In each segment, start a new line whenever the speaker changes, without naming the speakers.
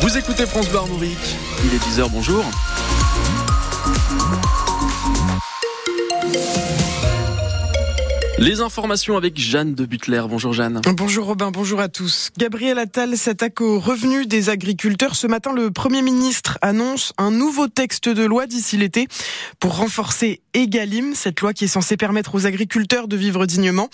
Vous écoutez France Bleu. Il est 10h, bonjour. Les informations avec Jeanne de Butler. Bonjour Jeanne.
Bonjour Robin, bonjour à tous. Gabriel Attal s'attaque aux revenus des agriculteurs. Ce matin, le Premier ministre annonce un nouveau texte de loi d'ici l'été pour renforcer Egalim, cette loi qui est censée permettre aux agriculteurs de vivre dignement.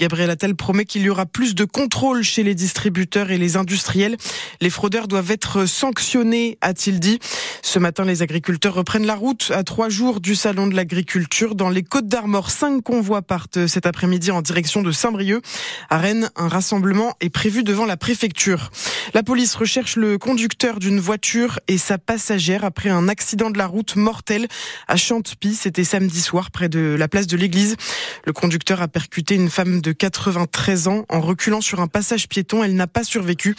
Gabriel Attal promet qu'il y aura plus de contrôle chez les distributeurs et les industriels. Les fraudeurs doivent être sanctionnés, a-t-il dit. Ce matin, les agriculteurs reprennent la route à trois jours du salon de l'agriculture. Dans les Côtes d'Armor, cinq convois partent cet après-midi en direction de Saint-Brieuc. À Rennes, un rassemblement est prévu devant la préfecture. La police recherche le conducteur d'une voiture et sa passagère après un accident de la route mortel à Chantepie. C'était samedi soir près de la place de l'église. Le conducteur a percuté une femme de 93 ans en reculant sur un passage piéton. Elle n'a pas survécu.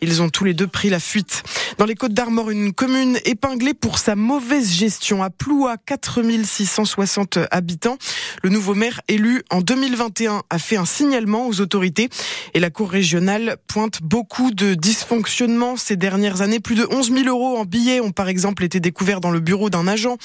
Ils ont tous les deux pris la fuite. Dans les Côtes d'Armor, une commune épinglée pour sa mauvaise gestion. À Ploua, 4660 habitants. Le nouveau maire élu en 2021 a fait un signalement aux autorités et la Cour régionale pointe beaucoup de dysfonctionnements ces dernières années. Plus de 11 000 euros en billets ont par exemple été découverts dans le bureau d'un agent.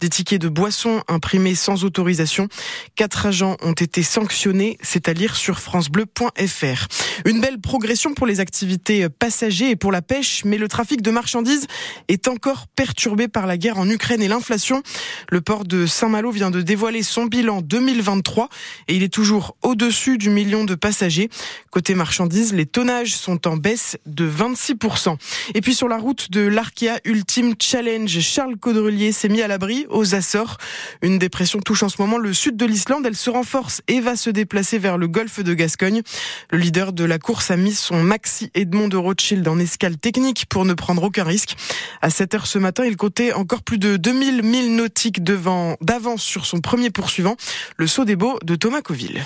Des tickets de boissons imprimés sans autorisation. Quatre agents ont été sanctionnés. C'est à lire sur francebleu.fr. Une belle progression pour les activités passagers et pour la pêche, mais le trafic de marchandises est encore perturbé par la guerre en Ukraine et l'inflation. Le port de Saint-Malo vient de dévoiler son bilan 2023 et il est toujours au-dessus du million de passagers. Côté marchandises, les tonnages sont en baisse de 26%. Et puis sur la route de l'Arkea Ultime Challenge, Charles Caudrelier s'est mis à l'abri aux Açores. Une dépression touche en ce moment le sud de l'Islande. Elle se renforce et va se déplacer vers le golfe de Gascogne. Le leader de la course a mis son Maxi Edmond de Rothschild en escale technique pour ne prendre aucun risque. À 7 heures ce matin, il comptait encore plus de 2000 milles nautiques d'avance sur son premier poursuivant, le saut des Beaux de Thomas Coville.